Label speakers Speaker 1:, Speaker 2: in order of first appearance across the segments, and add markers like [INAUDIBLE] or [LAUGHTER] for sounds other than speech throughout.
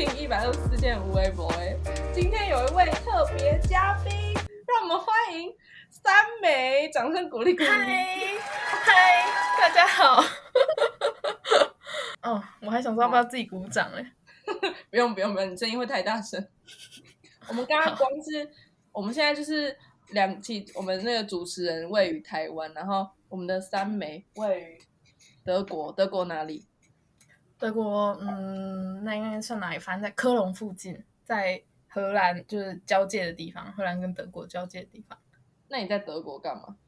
Speaker 1: 听一百六十四件无微博哎，今天有一位特别嘉宾，让我们欢迎三美，掌声鼓励鼓励。
Speaker 2: 嗨嗨，大家好。[LAUGHS] 哦，我还想说要不要自己鼓掌哎？[LAUGHS]
Speaker 1: 不用不用不用，你声音会太大声。[LAUGHS] 我们刚刚光是，我们现在就是两期，我们那个主持人位于台湾，然后我们的三美位于德国，德国哪里？
Speaker 2: 德国，嗯，那应该算哪里？反正在科隆附近，在荷兰就是交界的地方，荷兰跟德国交界的地方。
Speaker 1: 那你在德国干嘛？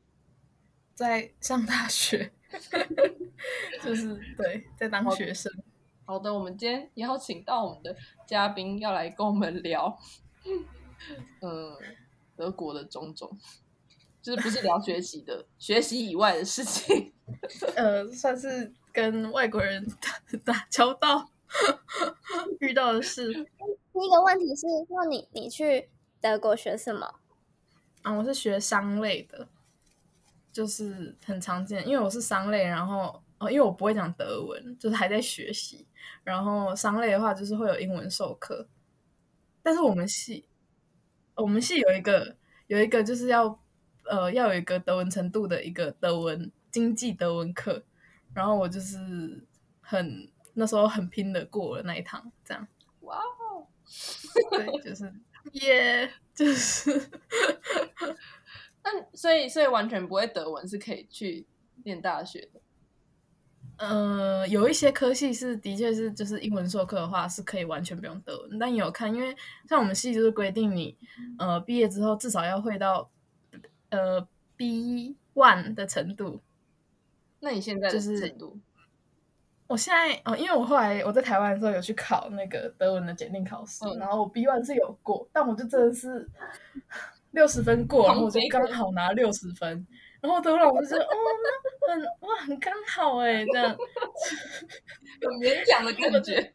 Speaker 2: 在上大学，[LAUGHS] 就是对，在当学生。
Speaker 1: 好的，我们今天邀请到我们的嘉宾，要来跟我们聊，嗯，德国的种种，就是不是聊学习的，学习以外的事情。
Speaker 2: 呃，算是跟外国人打打交道遇到的事。
Speaker 3: 第一个问题是，那你你去德国学什么？
Speaker 2: 啊，我是学商类的，就是很常见，因为我是商类，然后哦，因为我不会讲德文，就是还在学习。然后商类的话，就是会有英文授课，但是我们系，我们系有一个有一个就是要呃要有一个德文程度的一个德文经济德文课，然后我就是很那时候很拼的过了那一堂，这样。
Speaker 1: 哇哦，
Speaker 2: 对，就是耶，就是。[LAUGHS]
Speaker 1: 那所以所以完全不会德文是可以去念大学的。
Speaker 2: 呃，有一些科系是的确是就是英文授课的话是可以完全不用德文，但有看，因为像我们系就是规定你呃毕业之后至少要会到呃 B one 的程度。
Speaker 1: 那你现在
Speaker 2: 就是
Speaker 1: 程度？
Speaker 2: 我现在哦，因为我后来我在台湾的时候有去考那个德文的检定考试，然后我 B one 是有过，但我就真的是 [LAUGHS] 六十分过，然后我就刚好拿六十分。然后德老师就哦，那很哇，很刚好哎，这样 [LAUGHS]
Speaker 1: 有勉强的感觉。[LAUGHS]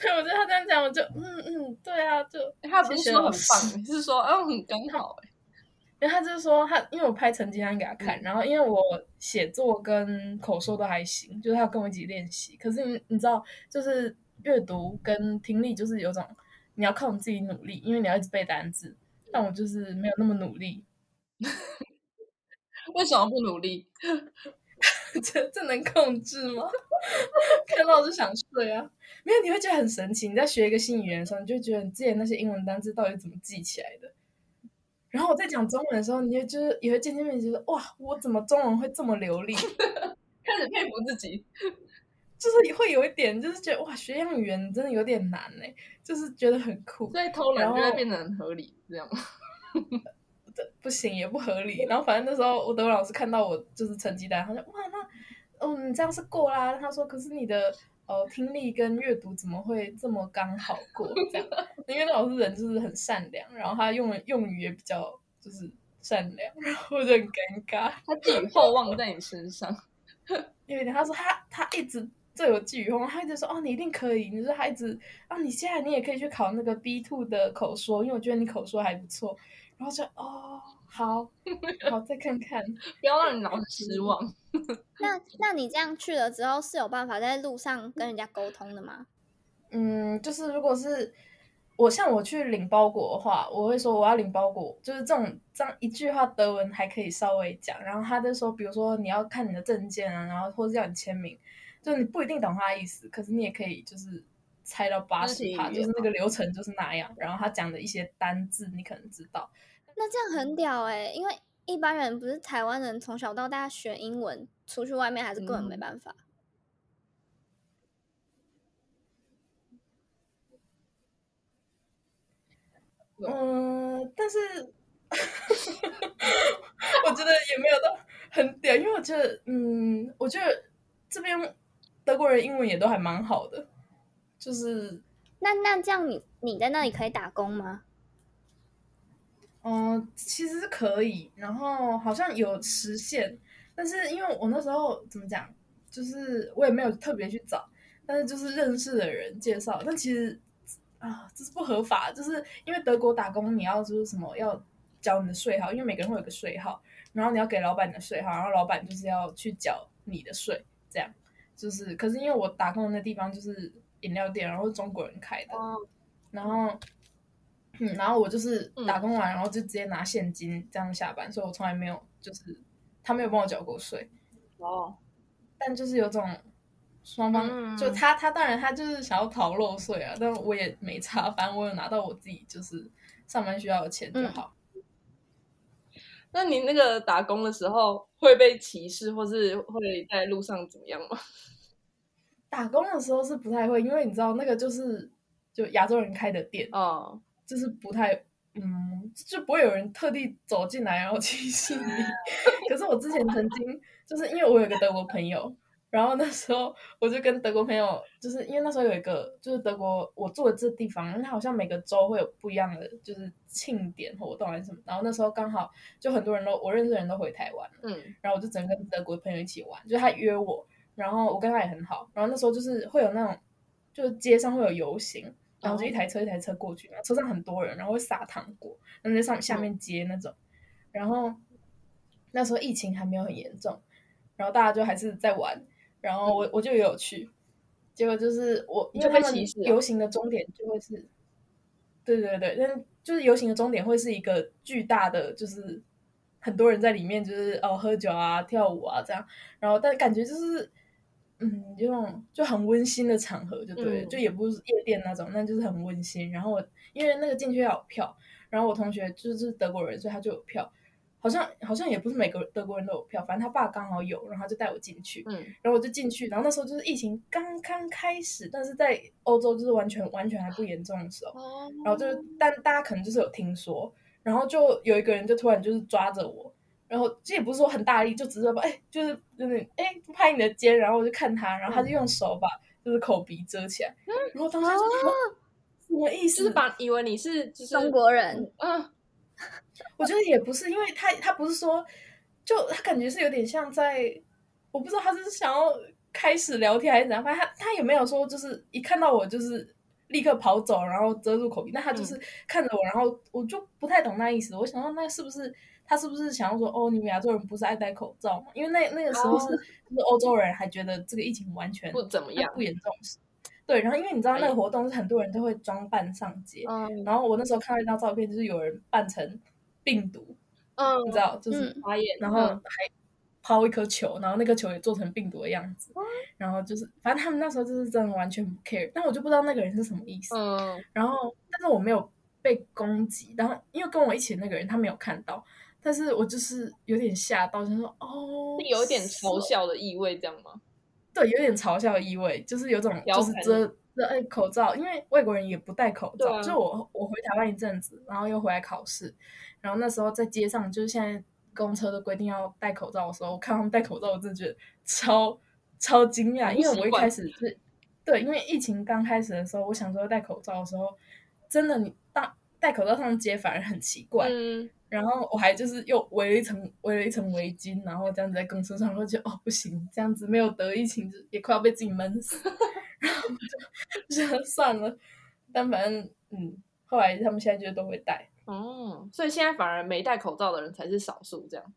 Speaker 2: 对，我觉得他这样讲，我就嗯嗯，对啊，就
Speaker 1: 他不是说很棒，是说嗯很刚好哎。
Speaker 2: 因为他就是说他，因为我拍成绩单给他看，然后因为我写作跟口说都还行，就是他跟我一起练习。可是你你知道，就是阅读跟听力就是有种你要靠你自己努力，因为你要一直背单词。但我就是没有那么努力。[LAUGHS]
Speaker 1: 为什么不努力？[LAUGHS]
Speaker 2: 这这能控制吗？[LAUGHS] 看到就想睡啊！没有，你会觉得很神奇。你在学一个新语言的时候，你就觉得你之前那些英文单词到底怎么记起来的？然后我在讲中文的时候，你就就是也会渐渐变觉得哇，我怎么中文会这么流利？[LAUGHS]
Speaker 1: 开始佩服自己，
Speaker 2: 就是会有一点，就是觉得哇，学一样语言真的有点难哎，就是觉得很酷。
Speaker 1: 所以偷懒就会变得很合理，这样。[LAUGHS]
Speaker 2: 这不行也不合理，然后反正那时候我德文老师看到我就是成绩单，他说哇那嗯你这样是过啦，他说可是你的呃听力跟阅读怎么会这么刚好过这样？因为那老师人就是很善良，然后他用的用语也比较就是善良，然后就很尴尬。
Speaker 1: 他寄予厚望在你身上，[LAUGHS]
Speaker 2: 因为他说他他一直最有寄予厚望，他一直说哦你一定可以，你说他一直啊你现在你也可以去考那个 B two 的口说，因为我觉得你口说还不错。然后就哦，好 [LAUGHS] 好再看看，
Speaker 1: 不要让你老失望。[LAUGHS]
Speaker 3: 那那你这样去了之后，是有办法在路上跟人家沟通的吗？
Speaker 2: 嗯，就是如果是我像我去领包裹的话，我会说我要领包裹，就是这种这样一句话德文还可以稍微讲。然后他就说，比如说你要看你的证件啊，然后或者要你签名，就是你不一定懂他的意思，可是你也可以就是猜到八十趴，就是那个流程就是那样。然后他讲的一些单字，你可能知道。
Speaker 3: 那这样很屌哎，因为一般人不是台湾人，从小到大学英文，出去外面还是根本没办法。
Speaker 2: 嗯，但是 [LAUGHS] 我觉得也没有到很屌，因为我觉得，嗯，我觉得这边德国人英文也都还蛮好的，就是。
Speaker 3: 那那这样，你你在那里可以打工吗？
Speaker 2: 嗯，其实是可以，然后好像有实现，但是因为我那时候怎么讲，就是我也没有特别去找，但是就是认识的人介绍，但其实啊，这是不合法，就是因为德国打工你要就是什么要交你的税号，因为每个人会有个税号，然后你要给老板你的税号，然后老板就是要去缴你的税，这样就是，可是因为我打工的那地方就是。饮料店，然后中国人开的，
Speaker 1: 哦，
Speaker 2: 然后，嗯，然后我就是
Speaker 1: 嗯
Speaker 2: 打工完，然后就直接拿现金这样下班，所以我从来没有就是他没有帮我缴过税，
Speaker 1: 哦，
Speaker 2: 但就是有种双方、
Speaker 1: 嗯
Speaker 2: 就他他当然他就是想要逃漏税啊，但我也没差，反正我有拿到我自己就是上班需要的钱就
Speaker 3: 嗯
Speaker 2: 好。
Speaker 1: 那你那个打工的时候会被歧视，或是会在路上怎么样吗？[LAUGHS]
Speaker 2: 打工的时候是不太会，因为你知道那个就是就亚洲人开的店，
Speaker 1: 哦，
Speaker 2: 就是不太，嗯，就不会有人特地走进来然后歧视 [LAUGHS] 你。可是我之前曾经就是因为我有个德国朋友，然后那时候我就跟德国朋友，就是因为那时候有一个就是德国我住的这地方，它好像每个州会有不一样的就是庆典活动还是什么，然后那时候刚好就很多人都我认识的人都回台湾了，
Speaker 1: 嗯。
Speaker 2: 然后我就只能跟德国朋友一起玩，就他约我，然后我跟他也很好，然后那时候就是会有那种，就是街上会有游行，然后就一台车一台车过去，然后车上很多人，然后会撒糖果，然后在上下面接那种，然后那时候疫情还没有很严重，然后大家就还是在玩，然后我我就也有去，结果就是我因
Speaker 1: 就
Speaker 2: 为他们游行的终点就会是，对对对，但就是游行的终点会是一个巨大的就是。很多人在里面，就是哦喝酒啊、跳舞啊这样，然后但感觉就是，嗯，就那种就很温馨的场合，就对了，
Speaker 1: 嗯。
Speaker 2: 就也不是夜店那种，那就是很温馨。然后我因为那个进去要有票，然后我同学就是德国人，所以他就有票，好像好像也不是每个德国人都有票，反正他爸刚好有，然后他就带我进去，
Speaker 1: 嗯。
Speaker 2: 然后我就进去，然后那时候就是疫情刚刚开始，但是在欧洲就是完全完全还不严重的时候，
Speaker 1: 哦，
Speaker 2: 然后就是，但大家可能就是有听说，然后就有一个人就突然就是抓着我，然后这也不是说很大力，就只是说哎，就是就是哎拍你的肩，然后我就看他，然后他就用手把就是口鼻遮起来，然后当时就说、什么意思？
Speaker 1: 就是把以为你是就是
Speaker 3: 中国人，
Speaker 1: 嗯
Speaker 2: 我觉得也不是，因为他他不是说，就他感觉是有点像在，我不知道他是想要开始聊天还是怎样，反正他他也没有说就是一看到我就是立刻跑走，然后遮住口鼻，那他就是看着我，然后我就不太懂那意思，我想到那是不是他是不是想要说哦，你们亚洲人不是爱戴口罩吗？因为那那个时候是、是欧洲人还觉得这个疫情完全
Speaker 1: 不怎么样
Speaker 2: 不严重，对，然后因为你知道那个活动是很多人都会装扮上街，
Speaker 1: 嗯。
Speaker 2: 然后我那时候看到一张照片，就是有人扮成病毒，
Speaker 1: 嗯，
Speaker 2: 你知道，就是、
Speaker 3: 嗯。
Speaker 1: 发言，
Speaker 2: 然后
Speaker 1: 嗯。
Speaker 2: 还抛一颗球，然后那颗球也做成病毒的样子，然后就是反正他们那时候就是真的完全不 care，但我就不知道那个人是什么意思。
Speaker 1: 嗯。
Speaker 2: 然后，但是我没有被攻击，然后因为跟我一起的那个人他没有看到，但是我就是有点吓到，就说哦，
Speaker 1: 是有一点嘲笑的意味，这样吗？
Speaker 2: 对，有点嘲笑的意味，就是有种就是遮遮哎口罩，因为外国人也不戴口罩，
Speaker 1: 啊
Speaker 2: 就我我回台湾一阵子，然后又回来考试，然后那时候在街上，就是现在公车都规定要戴口罩的时候，我看他们戴口罩，我真的觉得超超惊讶，因为我一开始是，对，因为疫情刚开始的时候，我想说戴口罩的时候，真的你戴戴口罩上街反而很奇怪，
Speaker 1: 嗯，
Speaker 2: 然后我还就是又围了一层围了一层围巾，然后这样子在公车上，我就觉得哦不行，这样子没有得疫情就也快要被自己闷死，然后就 [LAUGHS] 就算了，但反正嗯，后来他们现在就都会戴，
Speaker 1: 哦，所以现在反而没戴口罩的人才是少数，这样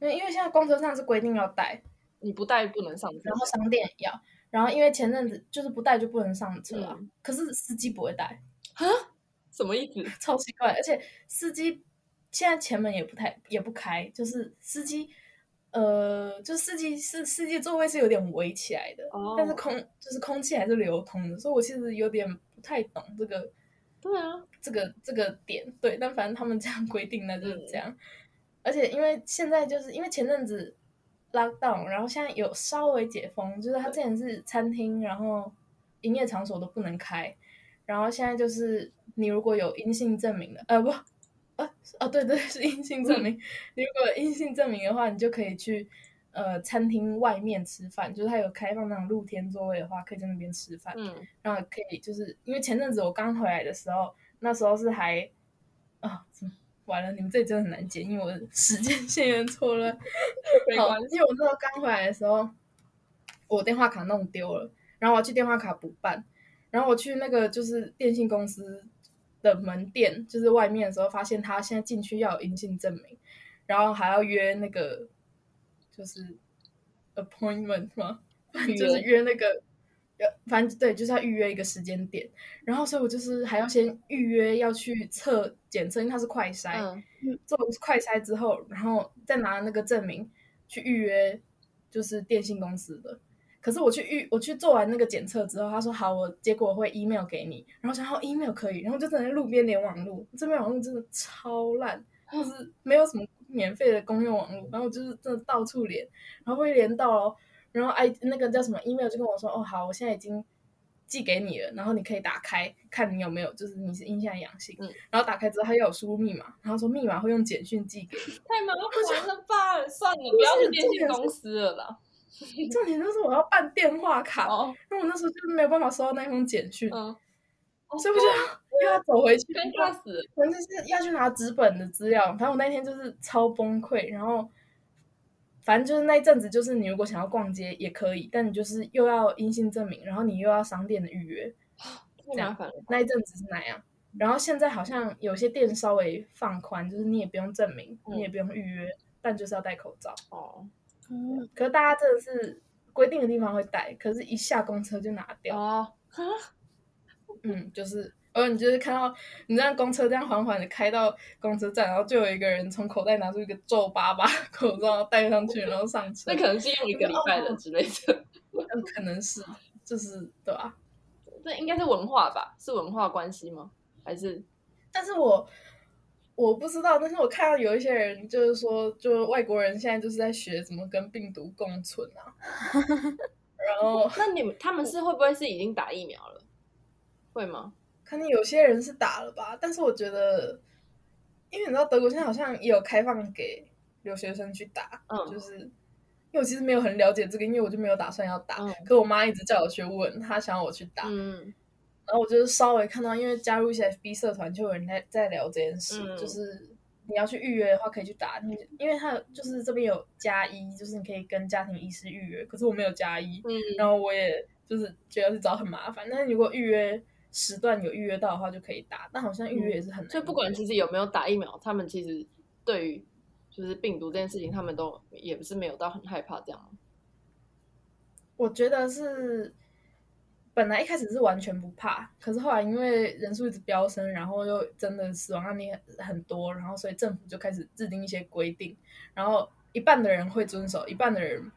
Speaker 2: 因为因为现在公车上是规定要戴，
Speaker 1: 你不戴不能上车
Speaker 2: 然。后商店也要，然后因为前阵子就是不戴就不能上车啊，
Speaker 1: 嗯
Speaker 2: 可是司机不会戴啊，
Speaker 1: 什么意思？[LAUGHS]
Speaker 2: 超奇怪，而且司机现在前门也不太也不开，就是司机，呃，就司机是司机座位是有点围起来的，
Speaker 1: 哦
Speaker 2: 但是空就是空气还是流通的，所以我其实有点不太懂这个
Speaker 1: 对啊，
Speaker 2: 这个这个点，对，但反正他们这样规定，那就是
Speaker 1: 嗯。
Speaker 2: 这样。而且因为现在就是因为前阵子 lockdown，然后现在有稍微解封，就是他之前是餐厅，然后营业场所都不能开，然后现在就是你如果有阴性证明的，呃不，呃哦对对是阴性证明，你如果阴性证明的话，你就可以去呃餐厅外面吃饭，就是它有开放那种露天座位的话，可以在那边吃饭。
Speaker 1: 嗯，
Speaker 2: 然后可以就是因为前阵子我刚回来的时候，那时候是还啊，怎么完了？你们这里真的很难剪，因为我时间线错乱。[LAUGHS] 好
Speaker 1: 没关，系。
Speaker 2: 因为我那时候刚回来的时候，我电话卡弄丢了，然后我要去电话卡补办，然后我去那个就是电信公司的门店，就是外面的时候，发现他现在进去要有阴性证明，然后还要约那个就是 appointment 吗？就是约那个要反正对，就是要预约一个时间点，然后所以我就是还要先预约要去测检测，因为它是快筛，
Speaker 1: 嗯
Speaker 2: 做快筛之后，然后再拿那个证明去预约，就是电信公司的。可是我去预我去做完那个检测之后，他说好，我结果会 email 给你，然后想好 email 可以，然后就在路边连网路，这边网路真的超烂，就是没有什么免费的公用网络，然后就是真的到处连，然后会连到了，然后 i 那个叫什么 email 就跟我说，哦好，我现在已经寄给你了，然后你可以打开看你有没有，就是你是阴性阳性，
Speaker 1: 嗯
Speaker 2: 然后打开之后他又有输入密码，然后说密码会用简讯寄给你，
Speaker 1: 太麻烦了吧？算了，不要去电信公司了啦。[LAUGHS]
Speaker 2: 重点就是我要办电话卡，
Speaker 1: 哦，
Speaker 2: 因为我那时候就是没有办法收到那封简讯，
Speaker 1: 嗯，
Speaker 2: 所以我就要又要走回去，
Speaker 1: 尴尬死。
Speaker 2: 反正就是要去拿纸本的资料。反正我那天就是超崩溃，然后反正就是那一阵子，就是你如果想要逛街也可以，但你就是又要阴性证明，然后你又要商店的预约，[GASPS]
Speaker 1: 太麻烦了。
Speaker 2: 那一阵子是那样。然后现在好像有些店稍微放宽，就是你也不用证明，
Speaker 1: 嗯
Speaker 2: 你也不用预约，但就是要戴口罩。
Speaker 1: 哦
Speaker 3: 嗯，
Speaker 2: 可是大家真的是规定的地方会戴，可是一下公车就拿掉。
Speaker 1: 哦，
Speaker 2: 嗯，就是，呃你就是看到你这样公车这样缓缓的开到公车站，然后就有一个人从口袋拿出一个皱巴巴 [LAUGHS] 口罩戴上去，然后上车。[LAUGHS]
Speaker 1: 那可能是用一个礼拜的之类的。[LAUGHS]
Speaker 2: 嗯可能是，就是对吧、
Speaker 1: 这应该是文化吧？是文化关系吗？还是
Speaker 2: 但是我我不知道，但是我看到有一些人就是说，就外国人现在就是在学怎么跟病毒共存啊。[LAUGHS] 然后
Speaker 1: 那你们他们是会不会是已经打疫苗了？会吗？
Speaker 2: 可能有些人是打了吧，但是我觉得，因为你知道德国现在好像也有开放给留学生去打，
Speaker 1: 嗯
Speaker 2: 就是因为我其实没有很了解这个，因为我就没有打算要打，
Speaker 1: 嗯
Speaker 2: 可我妈一直叫我去问，她想要我去打，
Speaker 1: 嗯
Speaker 2: 然后我就是稍微看到，因为加入一些 FB 社团，就有人在在聊这件事，
Speaker 1: 嗯
Speaker 2: 就是你要去预约的话可以去打，你因为它有就是这边有加一，就是你可以跟家庭医师预约，可是我没有加一，
Speaker 1: 嗯，
Speaker 2: 然后我也就是觉得去找很麻烦，但是如果预约时段有预约到的话就可以打，但好像预约也是很难、
Speaker 1: 所以不管其实有没有打疫苗，他们其实对于就是病毒这件事情，他们都也不是没有到很害怕这样吗。
Speaker 2: 我觉得是本来一开始是完全不怕，可是后来因为人数一直飙升，然后又真的死亡案例很很多，然后所以政府就开始制定一些规定，然后一半的人会遵守，一半的人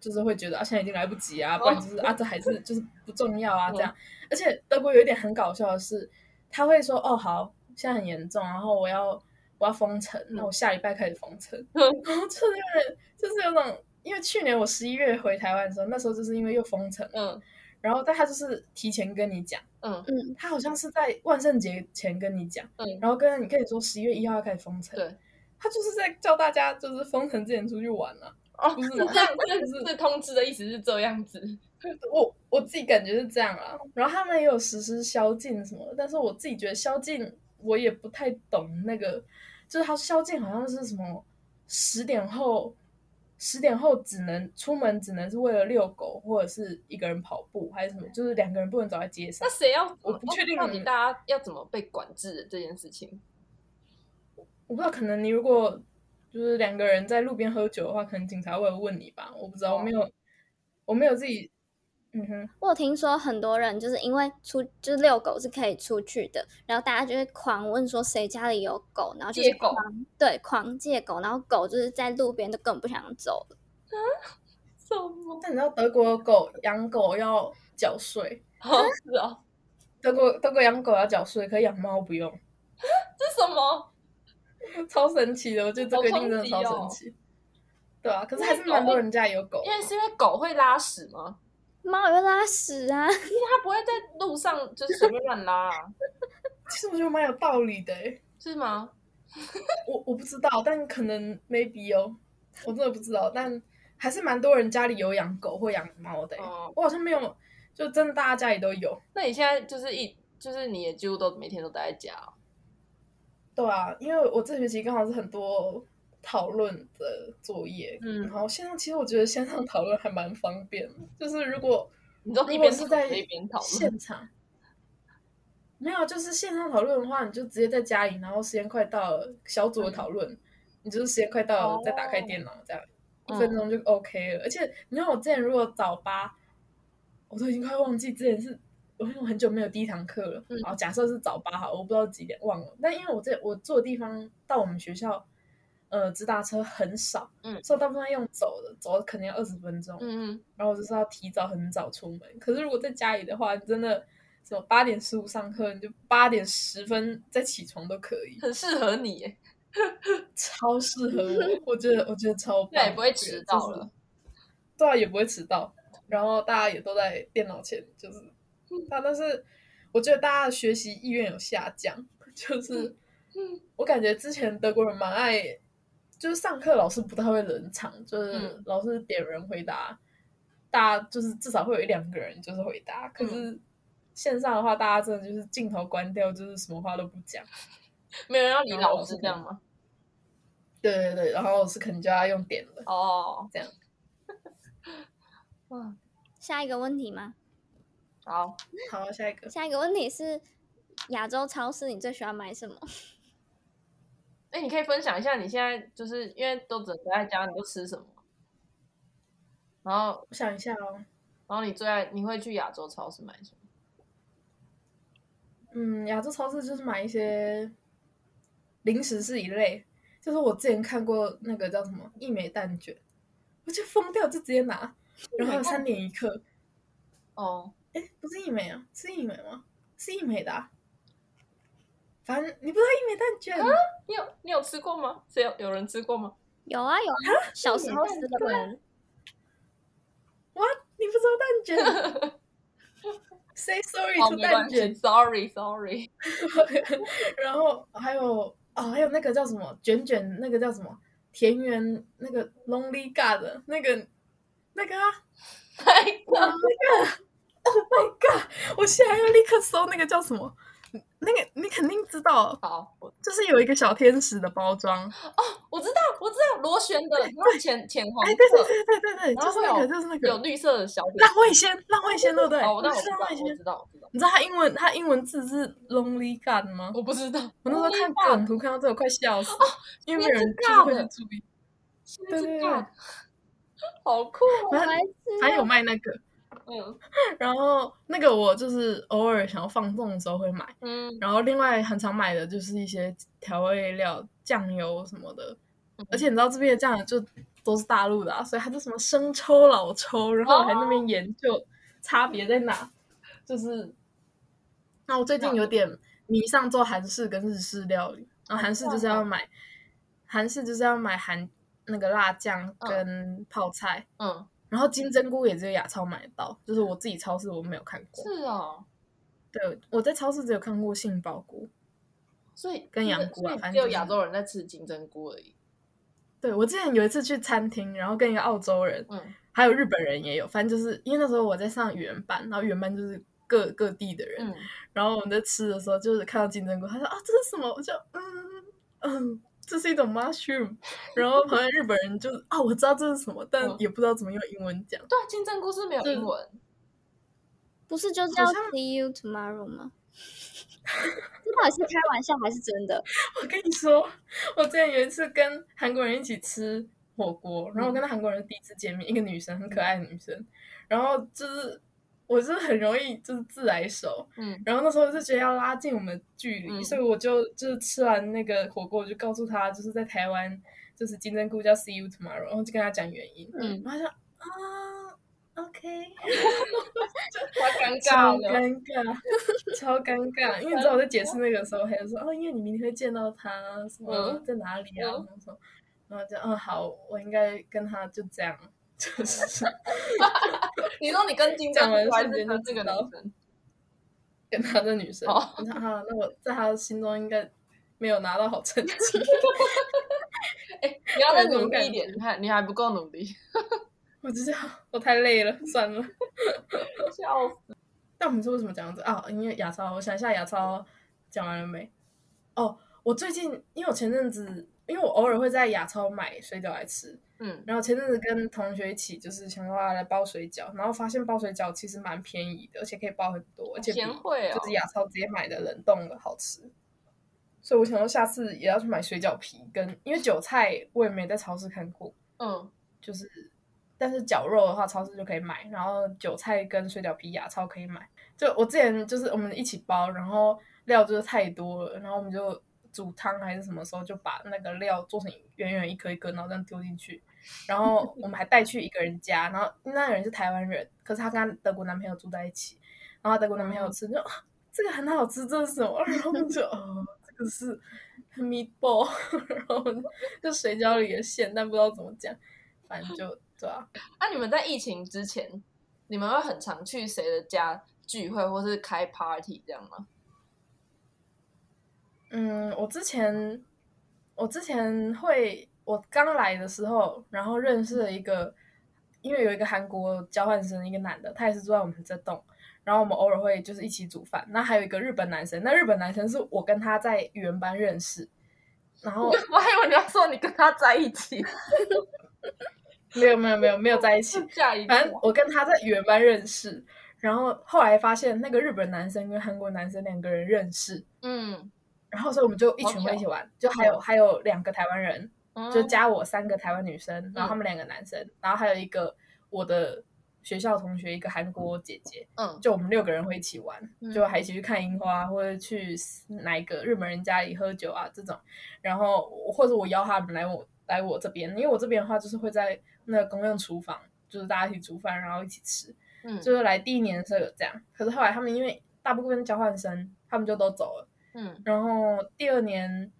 Speaker 2: 就是会觉得啊现在已经来不及啊，不然就是、啊这还是就是不重要啊 [LAUGHS] 这样。而且德国有一点很搞笑的是，他会说哦好，现在很严重，然后我要我要封城，那我下礼拜开始封城，[LAUGHS] 然后就是有点就是有种。因为去年我十一月回台湾的时候，那时候就是因为又封城，
Speaker 1: 嗯
Speaker 2: 然后但他就是提前跟你讲，
Speaker 1: 嗯嗯，
Speaker 2: 他好像是在万圣节前跟你讲，
Speaker 1: 嗯
Speaker 2: 然后跟你跟你说十一月一号要开始封城，
Speaker 1: 对，
Speaker 2: 他就是在叫大家就是封城之前出去玩啊，
Speaker 1: 哦，
Speaker 2: 不是
Speaker 1: 是这样，
Speaker 2: 就是
Speaker 1: 这这通知的意思是这样子。[LAUGHS]
Speaker 2: 我我自己感觉是这样啊，然后他们也有实施宵禁什么的，但是我自己觉得宵禁我也不太懂那个，就是他宵禁好像是什么十点后。十点后只能出门，只能是为了遛狗或者是一个人跑步，还是什么？就是两个人不能走在街上
Speaker 1: 那。谁要？
Speaker 2: 我不确定
Speaker 1: 到底大家要怎么被管制这件事情。
Speaker 2: 我不知道，可能你如果就是两个人在路边喝酒的话，可能警察会问你吧。我不知道，我没有，我没有自己，嗯哼，
Speaker 3: 我有听说很多人就是因为出就是遛狗是可以出去的，然后大家就会狂问说谁家里有狗，然后就是
Speaker 1: 借狗
Speaker 3: 狂对狂借狗，然后狗就是在路边都根本不想走了。[LAUGHS]
Speaker 1: 什么？
Speaker 2: 但你知道德国狗养狗要缴税，
Speaker 1: 哦，是哦，
Speaker 2: 德国德国养狗要缴税，可以养猫不用，[LAUGHS]
Speaker 1: 这什么？[LAUGHS]
Speaker 2: 超神奇的。我觉得这个一定真的超神奇，对啊，可是还是蛮多人家有狗
Speaker 1: 因，为是因为狗会拉屎吗？
Speaker 3: 猫也会拉屎啊，[LAUGHS] 因为
Speaker 1: 它不会在路上就是随便乱拉、啊，[LAUGHS]
Speaker 2: 其实我觉得蛮有道理的诶。
Speaker 1: 是吗？
Speaker 2: 我我不知道，但可能 maybe 哦，我真的不知道，但还是蛮多人家里有养狗或养猫的我好像没有，就真的大家家里都有。
Speaker 1: 那你现在就是一就是你也几乎都每天都待在家、哦，
Speaker 2: 对啊，因为我这学期刚好是很多讨论的作业，
Speaker 1: 嗯。
Speaker 2: 然后线上其实我觉得线上讨论还蛮方便的，就是如果
Speaker 1: 你都一
Speaker 2: 如果是在
Speaker 1: 边讨论一边讨论，
Speaker 2: 现场，没有，就是线上讨论的话，你就直接在家里，然后时间快到了，小组的讨论，你就是时间快到了、
Speaker 1: 哦
Speaker 2: 再打开电脑，这样一
Speaker 1: 嗯。
Speaker 2: 分钟就 OK 了。而且你看我之前如果早八，我都已经快忘记之前是我因为我很久没有第一堂课了，
Speaker 1: 嗯。
Speaker 2: 然后假设是早八好，我不知道几点忘了，但因为我这我住的地方到我们学校。呃，直达车很少，
Speaker 1: 嗯
Speaker 2: 所以我大部分用走的，走可能要二十分钟，
Speaker 1: 嗯嗯，
Speaker 2: 然后我就是要提早很早出门。可是如果在家里的话，你真的什么八点十五上课，你就八点十分再起床都可以，
Speaker 1: 很适合你耶，
Speaker 2: 超适合我。我觉得我觉得超棒，
Speaker 1: 那也不会迟到
Speaker 2: 就是
Speaker 1: 了。
Speaker 2: 对啊，也不会迟到。然后大家也都在电脑前，就是，
Speaker 1: 嗯
Speaker 2: 但但是我觉得大家的学习意愿有下降，就是
Speaker 1: 嗯
Speaker 2: 我感觉之前德国人蛮爱，就是上课老师不太会冷场，就是
Speaker 1: 嗯
Speaker 2: 老师点人回答，大家就是至少会有一两个人就是回答，可是
Speaker 1: 嗯
Speaker 2: 线上的话，大家真的就是镜头关掉，就是什么话都不讲。[LAUGHS]
Speaker 1: 没有人要理老
Speaker 2: 老师
Speaker 1: 这样吗？
Speaker 2: 对对对，然后老师可能就要用点了。
Speaker 1: 哦，
Speaker 2: 这样。[LAUGHS]
Speaker 1: 嗯，
Speaker 3: 下一个问题吗？
Speaker 1: 好，
Speaker 2: 好，下一个，
Speaker 3: 下一个问题是亚洲超市你最喜欢买什么？
Speaker 1: 哎，你可以分享一下你现在就是因为都只能待在家，你都吃什么？然后，
Speaker 2: 我想一下哦。
Speaker 1: 然后你最爱你会去亚洲超市买什么？
Speaker 2: 嗯，亚洲超市就是买一些零食是一类，就是我之前看过那个叫什么一枚蛋卷，我就疯掉，就直接拿。然后还有三点一克，
Speaker 1: 哦，
Speaker 2: 哎，不是一枚啊，是一枚吗？是一枚的、啊。反正你不知道一枚蛋卷，
Speaker 1: 你有你有吃过吗？谁有有人吃过吗？
Speaker 3: 有啊有啊，小时候吃的。
Speaker 2: 哇，你不知道蛋卷？[LAUGHS] Say sorry
Speaker 1: 哦
Speaker 2: ，to
Speaker 1: 没
Speaker 2: 蛋卷。
Speaker 1: ，sorry sorry。[LAUGHS]
Speaker 2: 然后还有哦，还有那个叫什么卷卷，那个叫什么田园那个 Lonely God 的那个那个啊，
Speaker 1: 太
Speaker 2: 哇那个 Oh my God！我现在要立刻搜那个叫什么？那个你肯定知道，
Speaker 1: 好，我
Speaker 2: 就是有一个小天使的包装哦。
Speaker 1: 我知道我知道螺旋的，然后浅浅黄
Speaker 2: 哎，对对
Speaker 1: 色，
Speaker 2: 对对对对，就是那个，
Speaker 1: 然后有
Speaker 2: 就是那个
Speaker 1: 有绿色的小
Speaker 2: 浪味仙，浪味仙对不对？
Speaker 1: 哦，那我知道，
Speaker 2: 浪味仙
Speaker 1: 我知。道，我知道，
Speaker 2: 你知道它英文它英文字是 Lonely God 吗？
Speaker 1: 我不知道。
Speaker 2: 我那时候看梗图看到这个快笑死，因为没有人就是会去注意。对对对，
Speaker 1: 好酷哦！
Speaker 2: 反正
Speaker 3: 白痴
Speaker 2: 反正有卖那个，
Speaker 1: 嗯。[LAUGHS]
Speaker 2: 然后那个我就是偶尔想要放纵的时候会买，
Speaker 1: 嗯，
Speaker 2: 然后另外很常买的就是一些调味料、酱油什么的，而且你知道这边的酱油就都是大陆的啊，所以它就什么生抽、老抽，然后我还那边研究差别在哪，就是，那我最近有点迷上做韩式跟日式料理，然后韩式就是要买，韩式就是要买韩那个辣酱跟泡菜。
Speaker 1: 嗯，
Speaker 2: 然后金针菇也只有亚超买得到，就是我自己超市我没有看过。
Speaker 1: 是哦，
Speaker 2: 对，我在超市只有看过杏鲍菇。
Speaker 1: 所以
Speaker 2: 跟羊菇啊反正就是
Speaker 1: 只有亚洲人在吃金针菇而已。
Speaker 2: 对我之前有一次去餐厅，然后跟一个澳洲人，
Speaker 1: 嗯
Speaker 2: 还有日本人也有，反正就是因为那时候我在上语言班，然后语言班就是各各地的人，
Speaker 1: 嗯，
Speaker 2: 然后我们在吃的时候就是看到金针菇，他说啊这是什么？我就嗯嗯，这是一种 mushroom。然后旁边日本人就啊我知道这是什么，但
Speaker 1: 嗯
Speaker 2: 也不知道怎么用英文讲。
Speaker 1: 对啊，金针菇是没有英文。
Speaker 3: 不是就叫 See you tomorrow 吗？这到底是开玩笑还是真的？[LAUGHS]
Speaker 2: 我跟你说，我之前有一次跟韩国人一起吃火锅，然后我跟那韩国人第一次见面，一个女生，很可爱的女生，然后就是我是很容易就是自来熟，
Speaker 1: 嗯。
Speaker 2: 然后那时候就觉得要拉近我们距离，
Speaker 1: 嗯。
Speaker 2: 所以我就就是吃完那个火锅，我就告诉他，就是在台湾就是金针菇叫 See you tomorrow，然后就跟他讲原因，
Speaker 1: 嗯，
Speaker 2: 然后他说啊。OK，[LAUGHS]
Speaker 1: 好尴 [LAUGHS] 尬好。
Speaker 2: 尴尬，[LAUGHS] 超尴尬，因为你知道我在解释那个时候，还有说哦，因为你明天会见到他，什么、
Speaker 1: 嗯。
Speaker 2: 在哪里啊，
Speaker 1: 嗯。
Speaker 2: 什么什么，然后就嗯好，我应该跟他就这样，就是 [LAUGHS]
Speaker 1: 你说你跟金针
Speaker 2: 讲完瞬间就
Speaker 1: 这个
Speaker 2: 知道
Speaker 1: 女生？
Speaker 2: 跟他的女生，
Speaker 1: 哦
Speaker 2: 我说啊，那我在他心中应该没有拿到好成绩，[LAUGHS]
Speaker 1: 哎，你要再努力一点，[LAUGHS] 你看你还不够努力，
Speaker 2: 我知道我太累了，算了。
Speaker 1: 笑死。
Speaker 2: 但我们是为什么这样子啊？因为亚超，我想一下，亚超讲完了没？哦，我最近因为我前阵子，因为我偶尔会在亚超买水饺来吃，
Speaker 1: 嗯
Speaker 2: 然后前阵子跟同学一起，就是想说要来包水饺，然后发现包水饺其实蛮便宜的，而且可以包很多，而且比
Speaker 1: 贤惠哦
Speaker 2: 就是亚超直接买的冷冻的好吃。所以我想说下次也要去买水饺皮，跟因为韭菜我也没在超市看过，
Speaker 1: 嗯，
Speaker 2: 就是但是绞肉的话，超市就可以买，然后韭菜跟水饺皮亚超可以买。就我之前就是我们一起包，然后料就是太多了，然后我们就煮汤还是什么时候就把那个料做成圆圆一颗一颗，然后这样丢进去。然后我们还带去一个人家，然后那个人是台湾人，可是他跟他德国男朋友住在一起，然后德国男朋友吃就、啊这个很好吃，这是什么？[LAUGHS] 然后就哦，这个是 meatball，然后就水饺里的馅，但不知道怎么讲，反正就对啊。
Speaker 1: 那、你们在疫情之前，你们会很常去谁的家聚会，或是开 party 这样吗？
Speaker 2: 嗯，我之前我之前会，我刚来的时候，然后认识了一个，因为有一个韩国交换生，一个男的，他也是住在我们这栋，然后我们偶尔会就是一起煮饭。那还有一个日本男生，那日本男生是我跟他在语言班认识，然后
Speaker 1: 我还以为你要说你跟他在一起，[LAUGHS]
Speaker 2: 没有没有没有没有在一起，反正我跟他在语言班认识，然后后来发现那个日本男生跟韩国男生两个人认识，
Speaker 1: 嗯，
Speaker 2: 然后所以我们就一群会一起玩，就还有还有两个台湾人，就
Speaker 1: 嗯
Speaker 2: 加我三个台湾女生，然后他们两个男生，然后还有一个我的学校同学，一个韩国姐姐，
Speaker 1: 嗯。
Speaker 2: 就我们六个人会一起玩，
Speaker 1: 嗯。
Speaker 2: 就还一起去看樱花，或者去哪一个日本人家里喝酒啊这种，然后或者我邀他们来我来我这边，因为我这边的话就是会在那个公用厨房，就是大家一起煮饭，然后一起吃，
Speaker 1: 嗯。
Speaker 2: 就是来第一年的时候有这样，可是后来他们因为大部分交换生，他们就都走了。
Speaker 1: 嗯。
Speaker 2: 然后第二年，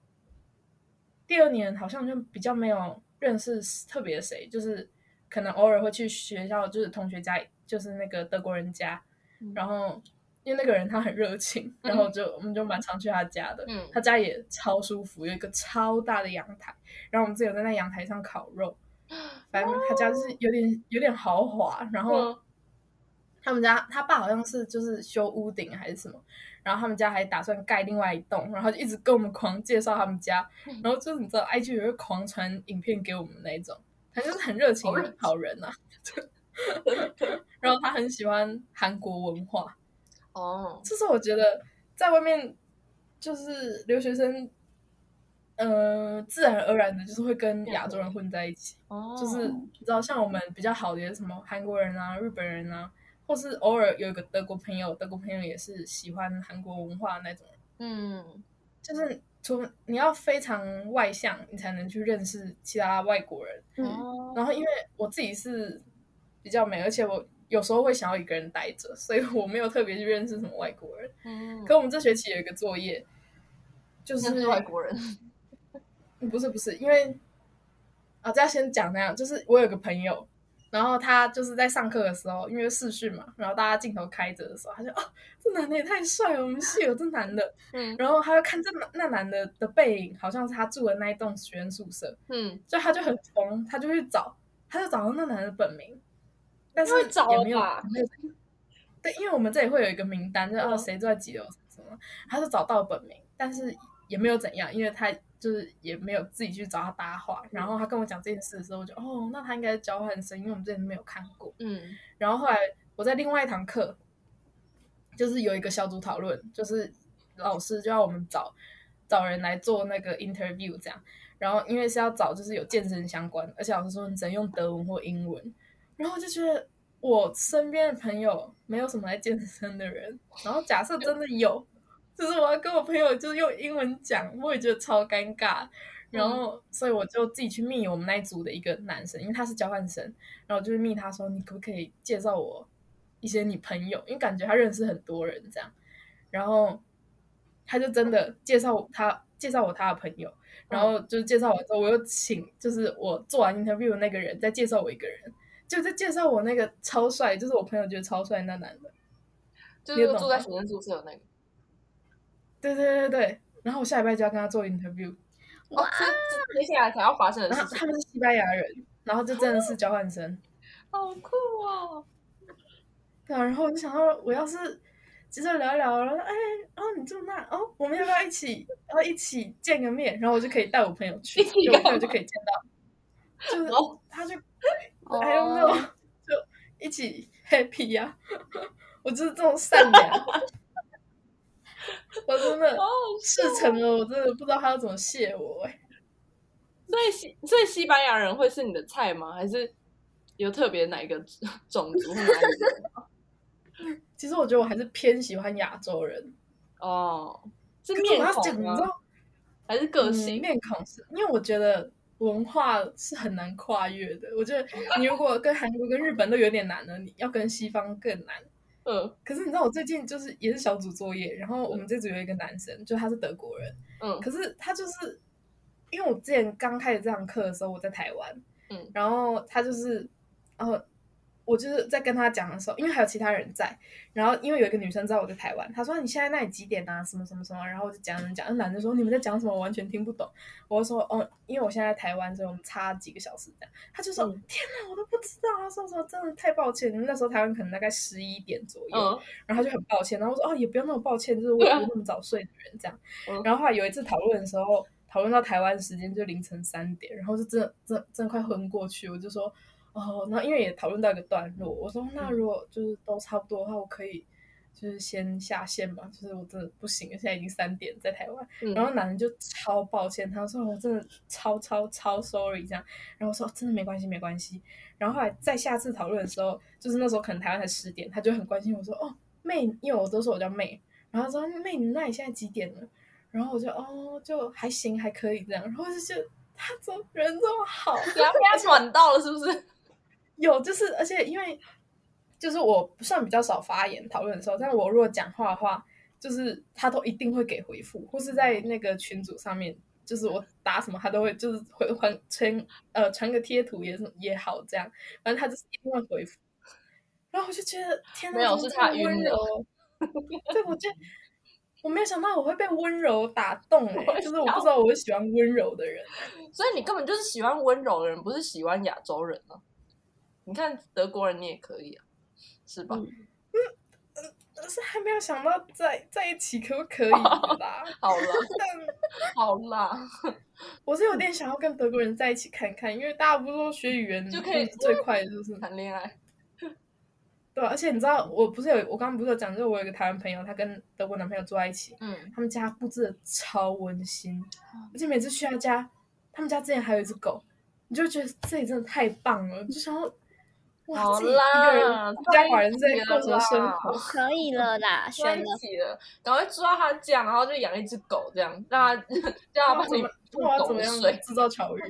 Speaker 2: 第二年好像就比较没有认识特别谁，就是可能偶尔会去学校，就是同学家，就是那个德国人家，
Speaker 1: 嗯
Speaker 2: 然后因为那个人他很热情，然后就我们就蛮常去他家的，
Speaker 1: 嗯
Speaker 2: 他家也超舒服，有一个超大的阳台，然后我们自己有在那阳台上烤肉，反正他家就是有点有点豪华，然后。
Speaker 1: 嗯
Speaker 2: 他们家他爸好像是就是修屋顶还是什么，然后他们家还打算盖另外一栋，然后就一直跟我们狂介绍他们家，然后就是你知道 IG 也会狂传影片给我们那一种，他就是很热情
Speaker 1: 好热
Speaker 2: 的好人啊。[LAUGHS] 然后他很喜欢韩国文化，
Speaker 1: 哦，
Speaker 2: 就是我觉得在外面就是留学生，呃，自然而然的就是会跟亚洲人混在一起。
Speaker 1: 哦
Speaker 2: 就是你知道，像我们比较好的有什么韩国人啊、日本人啊，或是偶尔有一个德国朋友，德国朋友也是喜欢韩国文化那种。
Speaker 1: 嗯
Speaker 2: 就是除你要非常外向，你才能去认识其他外国人。
Speaker 3: 嗯，
Speaker 1: 哦
Speaker 2: 然后因为我自己是比较美，而且我有时候会想要一个人待着，所以我没有特别去认识什么外国人。
Speaker 1: 嗯，
Speaker 2: 可我们这学期有一个作业，就是
Speaker 1: 外国人，[LAUGHS]
Speaker 2: 不是不是，因为啊，这要先讲那样，就是我有个朋友，然后他就是在上课的时候，因为视讯嘛，然后大家镜头开着的时候，他就哦，这男的也太帅了，我们系有这男的，
Speaker 1: 嗯。
Speaker 2: 然后他就看这男那男的的背影，好像是他住的那一栋学生宿舍，
Speaker 1: 嗯，
Speaker 2: 就他就很疯，他就去找，他就找到那男的本名，但是
Speaker 1: 找
Speaker 2: 也没有
Speaker 1: 了吧
Speaker 2: 没有对，因为我们这里会有一个名单，就是哦
Speaker 1: 嗯。
Speaker 2: 谁住在几楼什么，他就找到本名，但是也没有怎样，因为他就是也没有自己去找他搭话。然后他跟我讲这件事的时候，我就哦，那他应该是交换生，因为我们之前没有看过。
Speaker 1: 嗯
Speaker 2: 然后后来我在另外一堂课，就是有一个小组讨论，就是老师就要我们找找人来做那个 interview 这样。然后因为是要找就是有健身相关，而且老师说你只能用德文或英文。然后我就觉得我身边的朋友没有什么来健身的人，然后假设真的有，就是我要跟我朋友就是用英文讲，我也觉得超尴尬。然后，所以我就自己去密我们那一组的一个男生，因为他是交换生，然后我就是密他说，你可不可以介绍我一些你朋友？因为感觉他认识很多人这样。然后他就真的介绍他介绍我他的朋友，然后就是介绍完之后，我又请就是我做完 interview 的那个人再介绍我一个人，就在介绍我那个超帅，就是我朋友觉得超帅那男的。
Speaker 1: 就是住在学生宿舍的那个。
Speaker 2: 对对对对，然后我下礼拜就要跟他做 interview，
Speaker 1: 哦，这这接下来想要发生的事情，
Speaker 2: 他们是西班牙人，然后就真的是交换生。
Speaker 1: 好酷哦！[LAUGHS]
Speaker 2: 对啊，然后我就想到，我要是接着聊一聊，然后哎，哦，你住那，哦，我们要不要一起，然后一起见个面，然后我就可以带我朋友去，我朋友就可以见到，就是
Speaker 1: 哦
Speaker 2: 他就
Speaker 3: 哦
Speaker 2: I don't know，就一起 happy 呀、[LAUGHS] 我就是这种善良，[LAUGHS] 我真的事成了，我真的不知道他要怎么谢我哎、
Speaker 1: 所以西所以西班牙人会是你的菜吗？还是有特别哪一个种 [LAUGHS] 族？[LAUGHS]
Speaker 2: 其实我觉得我还是偏喜欢亚洲人。
Speaker 1: 哦，是面孔吗还是个
Speaker 2: 嗯
Speaker 1: 性？
Speaker 2: 面孔是因为我觉得文化是很难跨越的。我觉得你如果跟韩国、跟日本都有点难了，你要跟西方更难。
Speaker 1: 嗯。
Speaker 2: 可是你知道，我最近就是也是小组作业，然后我们这组有一个男生，就他是德国人，
Speaker 1: 嗯。
Speaker 2: 可是他就是因为我之前刚开始这堂课的时候，我在台湾，
Speaker 1: 嗯。
Speaker 2: 然后他就是，然后我就是在跟他讲的时候，因为还有其他人在，然后因为有一个女生知道我在台湾，她说你现在那里几点啊？什么什么什么，然后我就讲讲讲，那男的说你们在讲什么？我完全听不懂。我就说哦，因为我现在在台湾，所以我们差几个小时这样。他就说、
Speaker 1: 嗯
Speaker 2: 天哪，我都不知道。他说说真的太抱歉，那时候台湾可能大概十一点左右，
Speaker 1: 嗯
Speaker 2: 然后他就很抱歉，然后我说哦也不用那么抱歉，就是我
Speaker 1: 对啊
Speaker 2: 不是那么早睡的人这样。[LAUGHS]
Speaker 1: 嗯
Speaker 2: 然后后来有一次讨论的时候，讨论到台湾时间就凌晨三点，然后就真的真的真的快昏过去，我就说哦，然后因为也讨论到一个段落，我说那如果就是都差不多的话，我可以。就是先下线嘛，就是我真的不行，现在已经三点在台湾，
Speaker 1: 嗯
Speaker 2: 然后男人就超抱歉，他说我真的超超超 sorry 这样，然后我说真的没关系没关系，然后后来在下次讨论的时候，就是那时候可能台湾才十点，他就很关心我说哦妹，因为我都说我叫妹，然后他说妹你那你现在几点了？然后我就哦就还行还可以这样，然后我就觉得他怎么人这么好，
Speaker 1: 然后被他 [LAUGHS] 转到了，是不是？
Speaker 2: 有就是而且因为就是我算比较少发言讨论的时候，但我如果讲话的话，就是他都一定会给回复，或是在那个群组上面，就是我打什么他都会就是回还传呃传个贴图也是也好这样，反正他就是一定会回复。然后我就觉得天哪，
Speaker 1: 没有是他
Speaker 2: 温柔。对，我觉得我没有想到我会被温柔打动哎、
Speaker 1: 我
Speaker 2: 就是我不知道我会喜欢温柔的人。
Speaker 1: 所以你根本就是喜欢温柔的人，不是喜欢亚洲人啊。你看德国人，你也可以啊，是吧？
Speaker 3: 嗯。
Speaker 2: 但是还没有想到在在一起可不可以啦。[LAUGHS]
Speaker 1: 好啦，好啦，
Speaker 2: 我是有点想要跟德国人在一起看看，因为大家不是说学语言 [LAUGHS]
Speaker 1: 就可以
Speaker 2: 最快的，就是
Speaker 1: 谈恋爱，[LAUGHS]
Speaker 2: 对啊、而且你知道，我不是有我刚刚不是有讲，就是我有一个台湾朋友，他跟德国男朋友住在一起，
Speaker 1: 嗯，
Speaker 2: 他们家布置的超温馨，而且每次去他家，他们家之前还有一只狗，你就觉得这里真的太棒了，就想要哇，
Speaker 1: 好
Speaker 2: 自己一个人
Speaker 1: 啦
Speaker 2: 孤家寡人在
Speaker 1: 在一起
Speaker 2: 过什么生活？
Speaker 3: 可以了啦，选了。
Speaker 1: 赶快住到他家，然后就养一只狗，这样让他 [LAUGHS] 让他帮你
Speaker 2: 我要怎么
Speaker 1: 吐
Speaker 2: 我要怎么样
Speaker 1: 狗水。
Speaker 2: 制造巧遇？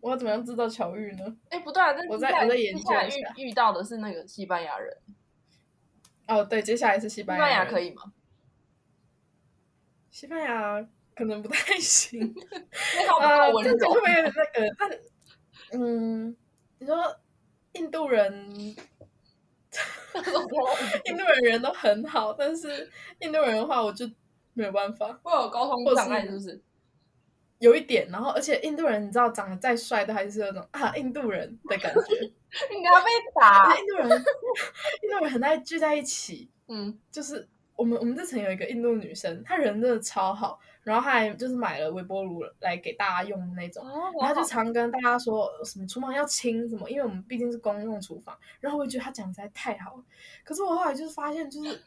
Speaker 2: 我要怎么样制造巧遇呢？
Speaker 1: 哎，不对啊，这
Speaker 2: 我在我在研究一下
Speaker 1: 遇遇到的是那个西班牙人，
Speaker 2: 哦，对，接下来是西
Speaker 1: 西
Speaker 2: 班牙。
Speaker 1: 西班牙可，以吗？
Speaker 2: 西班牙可能不太行。[LAUGHS]
Speaker 1: 因为他
Speaker 2: 呃，
Speaker 1: 不够温柔
Speaker 2: 这会不。会有点那个？但嗯，你说印度人，[LAUGHS] 印度人人都很好，但是印度人的话，我就没有办法，
Speaker 1: 会有沟通障碍，是不是？
Speaker 2: 有一点。然后，而且印度人，你知道，长得再帅，都还是有种啊印度人的感觉。[LAUGHS]
Speaker 1: 你要被打。
Speaker 2: 印度人，[LAUGHS] 印度人很爱聚在一起，
Speaker 1: 嗯，
Speaker 2: 就是我们我们这层有一个印度女生，她人真的超好，然后她还就是买了微波炉来给大家用的那种。
Speaker 1: 哦，
Speaker 2: 然后就常跟大家说什么厨房要清什么，因为我们毕竟是公用厨房。然后我就觉得她讲的实在太好了，可是我后来就是发现，就是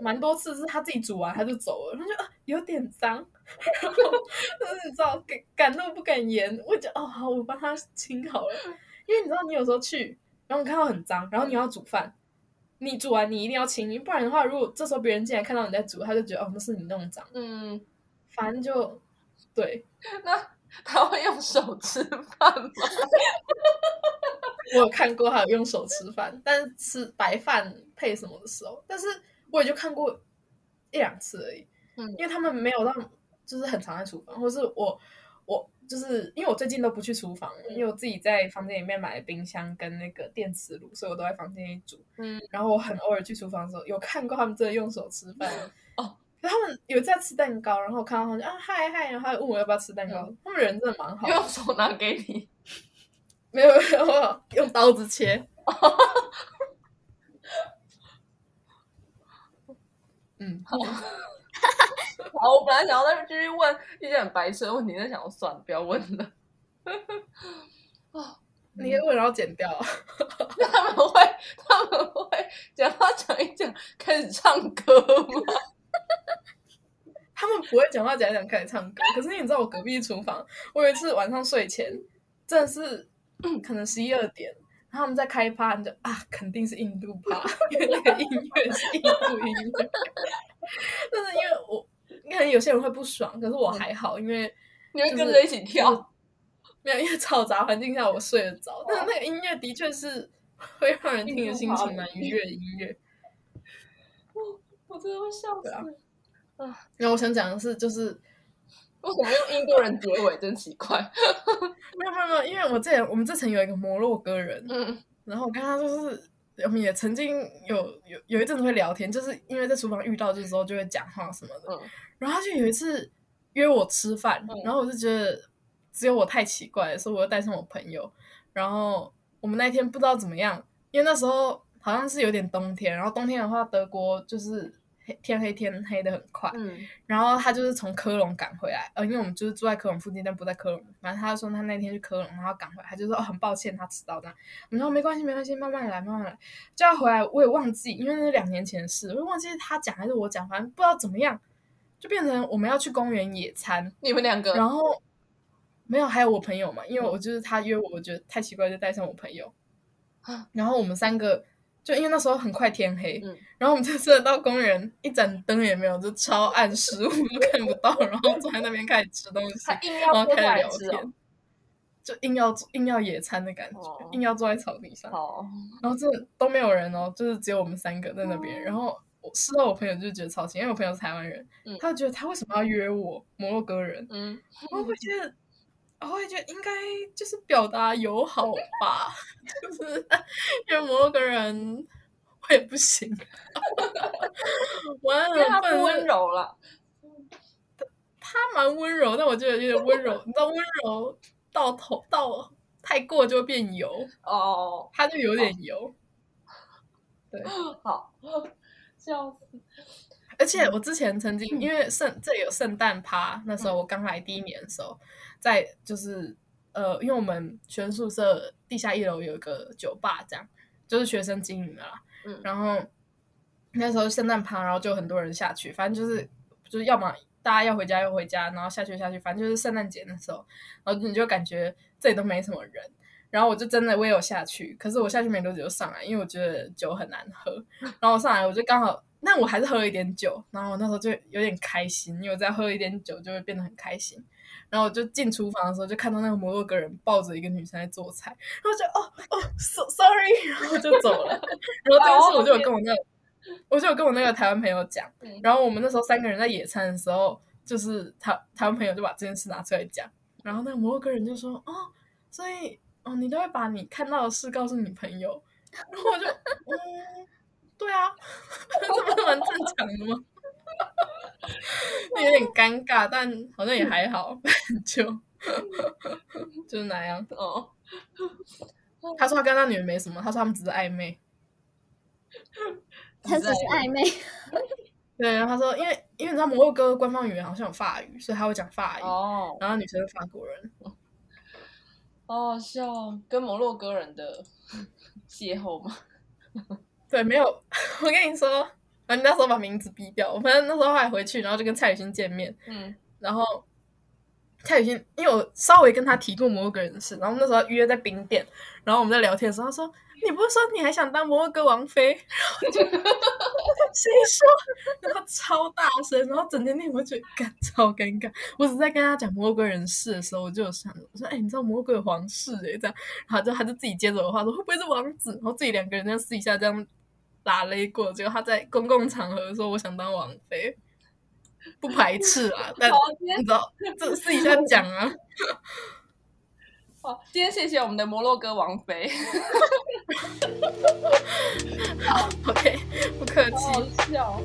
Speaker 2: 蛮多次是她自己煮完她就走了，她就、啊、有点脏，然后就是你知道敢敢怒不敢言，我就哦好，我帮她清好了，因为你知道你有时候去，然后你看到很脏，然后你要煮饭。你煮完你一定要清，不然的话，如果这时候别人进来看到你在煮，他就觉得哦那是你弄脏，
Speaker 1: 嗯，
Speaker 2: 反正就对，
Speaker 1: 那他会用手吃饭吗？
Speaker 2: 我有看过他有用手吃饭，但是吃白饭配什么的时候，但是我也就看过一两次而已。
Speaker 1: 嗯
Speaker 2: 因为他们没有让，就是很常在厨房，或是我我就是因为我最近都不去厨房，因为我自己在房间里面买了冰箱跟那个电磁炉，所以我都在房间里煮。
Speaker 1: 嗯，
Speaker 2: 然后我很偶尔去厨房的时候，有看过他们真的用手吃饭。
Speaker 1: 哦，
Speaker 2: 可他们有在吃蛋糕，然后我看到他们就啊嗨嗨，然后还问我要不要吃蛋糕。他们人真的蛮好的，
Speaker 1: 用手拿给你。
Speaker 2: 没有没有没有用刀子切。嗯，
Speaker 1: 好，[LAUGHS] [LAUGHS] 我本来想要再继续问一些很白痴的问题，但想要算了，不要问了。
Speaker 2: 你可以问然后剪掉啊。[LAUGHS]
Speaker 1: 他们会，他们会讲话讲一讲，开始唱歌吗？[LAUGHS]
Speaker 2: 他们不会讲话讲一讲开始唱歌，可是你知道我隔壁厨房，我有一次晚上睡前真的是可能十一二点，然后他们在开趴，你就啊，肯定是印度趴，[LAUGHS] 因为那个音乐是印度音乐。[LAUGHS] 但是因为我可能有些人会不爽，可是我还好，因为
Speaker 1: 你会跟着一起跳，
Speaker 2: 没有，因为嘈杂环境下我睡得着，但是那个音乐的确是会让人听的心情蛮愉悦的音乐。
Speaker 1: 我我真的会笑
Speaker 2: 死啊
Speaker 1: 死。
Speaker 2: 然后我想讲的是，就是
Speaker 1: 为什么用印度人结尾？真奇怪。[LAUGHS]
Speaker 2: 没有没有没有，因为我之前我们这层有一个摩洛哥人，
Speaker 1: 嗯
Speaker 2: 然后我跟他就是我们也曾经有有有一阵子会聊天，就是因为在厨房遇到的时候就会讲话什么的。
Speaker 1: 嗯
Speaker 2: 然后他就有一次约我吃饭，
Speaker 1: 嗯
Speaker 2: 然后我就觉得只有我太奇怪了，所以我又带上我朋友。然后我们那天不知道怎么样，因为那时候好像是有点冬天，然后冬天的话德国就是黑天黑天黑的很快，
Speaker 1: 嗯
Speaker 2: 然后他就是从科隆赶回来，呃，因为我们就是住在科隆附近，但不在科隆。反正他就说他那天去科隆，然后赶回来，他就说哦很抱歉他迟到这样。我们说没关系没关系，慢慢来慢慢来。就要回来，我也忘记，因为那是两年前的事，我也忘记是他讲还是我讲，反正不知道怎么样，就变成我们要去公园野餐，
Speaker 1: 你们两个，
Speaker 2: 然后没有还有我朋友嘛，因为我就是他约我，我觉得太奇怪，就带上我朋友
Speaker 1: 啊。
Speaker 2: 然后我们三个就因为那时候很快天黑，
Speaker 1: 嗯
Speaker 2: 然后我们就真的到公园，一盏灯也没有，就超暗，食物都看不到，然后坐在那边开始吃东西，然后开始聊天。，就硬要硬要野餐的感觉，
Speaker 1: 哦
Speaker 2: 硬要坐在草地上，
Speaker 1: 哦，
Speaker 2: 然后这都没有人哦，就是只有我们三个在那边。然后我事后我朋友就觉得超奇，因为我朋友是台湾人，
Speaker 1: 嗯
Speaker 2: 他就觉得他为什么要约我摩洛哥人，
Speaker 1: 嗯，
Speaker 2: 我会觉得，我也觉得应该就是表达友好吧，[LAUGHS] 就是因为摩洛哥人我也不行，我
Speaker 1: 因为他
Speaker 2: 很
Speaker 1: 不温，柔了。
Speaker 2: 他蛮温柔，但我觉得有点温柔，你知道温柔到头到太过就会变油，
Speaker 1: 哦，
Speaker 2: 他就有点油。
Speaker 1: 对 [LAUGHS] 好，笑死。
Speaker 2: 而且我之前曾经因为圣这里有圣诞趴，那时候我刚来第一年的时候，在就是呃，因为我们学生宿舍地下一楼有一个酒吧，这样就是学生经营的啦。
Speaker 1: 嗯
Speaker 2: 然后那时候圣诞趴，然后就很多人下去，反正就是就是要么大家要回家要回家，然后下去下去，反正就是圣诞节那时候，然后你就感觉这里都没什么人。然后我就真的我也有下去，可是我下去没多久就上来，因为我觉得酒很难喝。[LAUGHS] 然后我上来我就刚好，那我还是喝了一点酒，然后我那时候就有点开心，因为我再喝一点酒就会变得很开心。然后我就进厨房的时候，就看到那个摩洛哥人抱着一个女生在做菜，然后就哦哦，so sorry，然后就走了。然后这件事我就有跟我那个，我就有跟我那个台湾朋友讲
Speaker 1: 嗯。
Speaker 2: 然后我们那时候三个人在野餐的时候，就是台台湾朋友就把这件事拿出来讲，然后那个摩洛哥人就说哦，所以哦，你都会把你看到的事告诉你朋友，[LAUGHS] 然后我就嗯，对啊，[LAUGHS] 这不是蛮正常的吗？[LAUGHS] 有点尴尬，但好像也还好，就就是那样。
Speaker 1: 哦，[LAUGHS]
Speaker 2: 他说他跟那女人没什么，他说他们只是暧昧。
Speaker 3: 他只是暧昧，
Speaker 2: 对，然后他说，因为因为你知道摩洛哥官方语言好像有法语，所以他会讲法语。
Speaker 1: 哦，
Speaker 2: 然后女生是法国人，
Speaker 1: 好好笑哦，跟摩洛哥人的邂逅吗？
Speaker 2: 对，没有。我跟你说，反正那时候把名字逼掉。我反正那时候后来回去，然后就跟蔡雨欣见面，
Speaker 1: 嗯，
Speaker 2: 然后蔡雨欣，因为我稍微跟他提过摩洛哥人的事，然后那时候约在冰店，然后我们在聊天的时候，他说：“你不是说你还想当摩洛哥王妃？” [LAUGHS] 然后我就谁说？然后超大声，然后整天那我就觉得干超尴尬。我只是在跟他讲摩洛哥人事的时候，我就有想，我说：“哎、你知道摩洛哥有皇室哎、这样。”然后就他就自己接着我的话说：“会不会是王子？”然后自己两个人这样私底下这样拉勒过，结果他在公共场合说：“我想当王妃。”不排斥啊，[LAUGHS] 但你知道，这私底下讲啊，[LAUGHS]
Speaker 1: 好，今天谢谢我们的摩洛哥王妃，[LAUGHS]
Speaker 2: 好，OK，不客气。
Speaker 1: 好好笑。